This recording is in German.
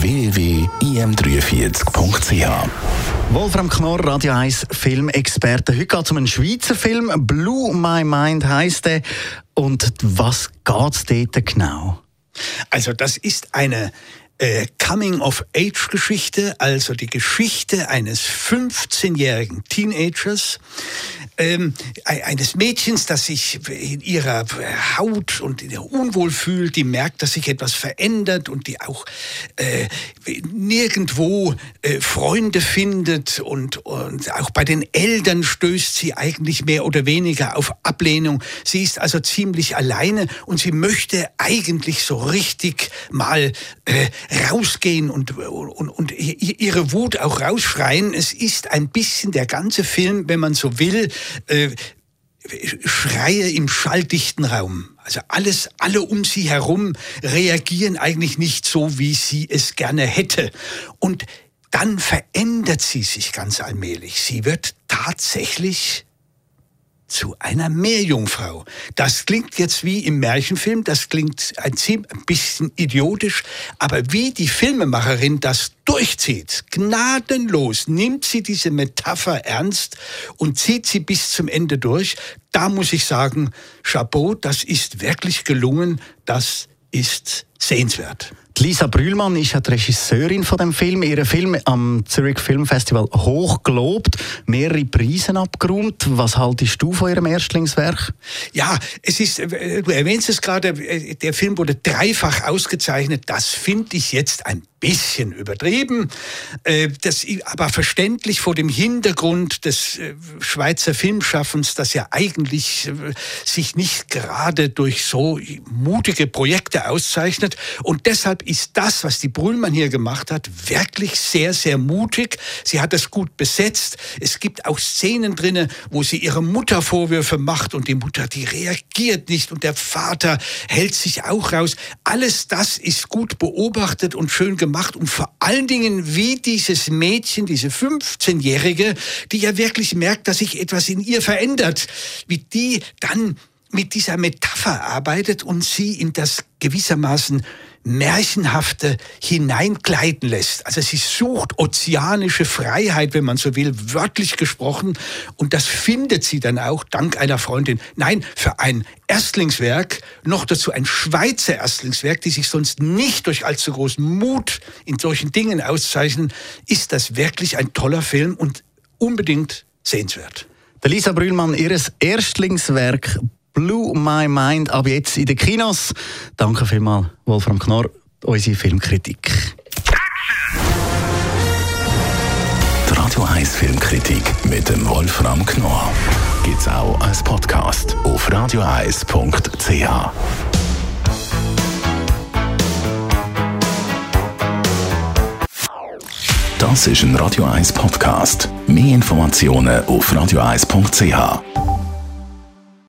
www.im43.ch Wolfram Knorr, Radio 1 Filmexperte. Heute geht es um einen Schweizer Film. Blue My Mind heisst er. Und was geht es dort genau? Also das ist eine äh, Coming-of-Age-Geschichte, also die Geschichte eines 15-jährigen Teenagers, ähm, eines Mädchens, das sich in ihrer Haut und in der unwohl fühlt, die merkt, dass sich etwas verändert und die auch äh, nirgendwo äh, Freunde findet und, und auch bei den Eltern stößt sie eigentlich mehr oder weniger auf Ablehnung. Sie ist also ziemlich alleine und sie möchte eigentlich so richtig mal äh, rausgehen und, und, und ihre Wut auch rausschreien. Es ist ein bisschen der ganze Film, wenn man so will, äh, Schreie im schalldichten Raum. Also alles, alle um sie herum reagieren eigentlich nicht so, wie sie es gerne hätte. Und dann verändert sie sich ganz allmählich. Sie wird tatsächlich zu einer Meerjungfrau. Das klingt jetzt wie im Märchenfilm, das klingt ein, bisschen idiotisch, aber wie die Filmemacherin das durchzieht, gnadenlos, nimmt sie diese Metapher ernst und zieht sie bis zum Ende durch, da muss ich sagen, Chapeau, das ist wirklich gelungen, das ist sehenswert. Lisa Brühlmann ist die Regisseurin von dem Film. Ihr Film am Zurich Film Festival hoch gelobt, mehrere Preise abgeräumt. Was haltest du von ihrem Erstlingswerk? Ja, es ist, äh, du erwähnst es gerade, äh, der Film wurde dreifach ausgezeichnet. Das finde ich jetzt ein bisschen übertrieben, äh, das aber verständlich vor dem Hintergrund des äh, Schweizer Filmschaffens, das ja eigentlich äh, sich nicht gerade durch so mutige Projekte auszeichnet. Und deshalb ist das, was die Brüllmann hier gemacht hat, wirklich sehr, sehr mutig. Sie hat es gut besetzt. Es gibt auch Szenen drinne, wo sie ihrer Mutter Vorwürfe macht und die Mutter, die reagiert nicht und der Vater hält sich auch raus. Alles das ist gut beobachtet und schön gemacht gemacht und vor allen Dingen wie dieses Mädchen, diese 15-Jährige, die ja wirklich merkt, dass sich etwas in ihr verändert, wie die dann mit dieser Metapher arbeitet und sie in das gewissermaßen Märchenhafte hineingleiten lässt. Also sie sucht ozeanische Freiheit, wenn man so will, wörtlich gesprochen. Und das findet sie dann auch dank einer Freundin. Nein, für ein Erstlingswerk, noch dazu ein Schweizer Erstlingswerk, die sich sonst nicht durch allzu großen Mut in solchen Dingen auszeichnen, ist das wirklich ein toller Film und unbedingt sehenswert. Der Lisa Brühlmann, ihres Erstlingswerk Blue My Mind ab jetzt in den Kinos. Danke vielmals, Wolfram Knorr, unsere Filmkritik. Die Radio 1 Filmkritik mit dem Wolfram Knorr gibt es auch als Podcast auf radioeis.ch. Das ist ein Radio 1 Podcast. Mehr Informationen auf radioeis.ch.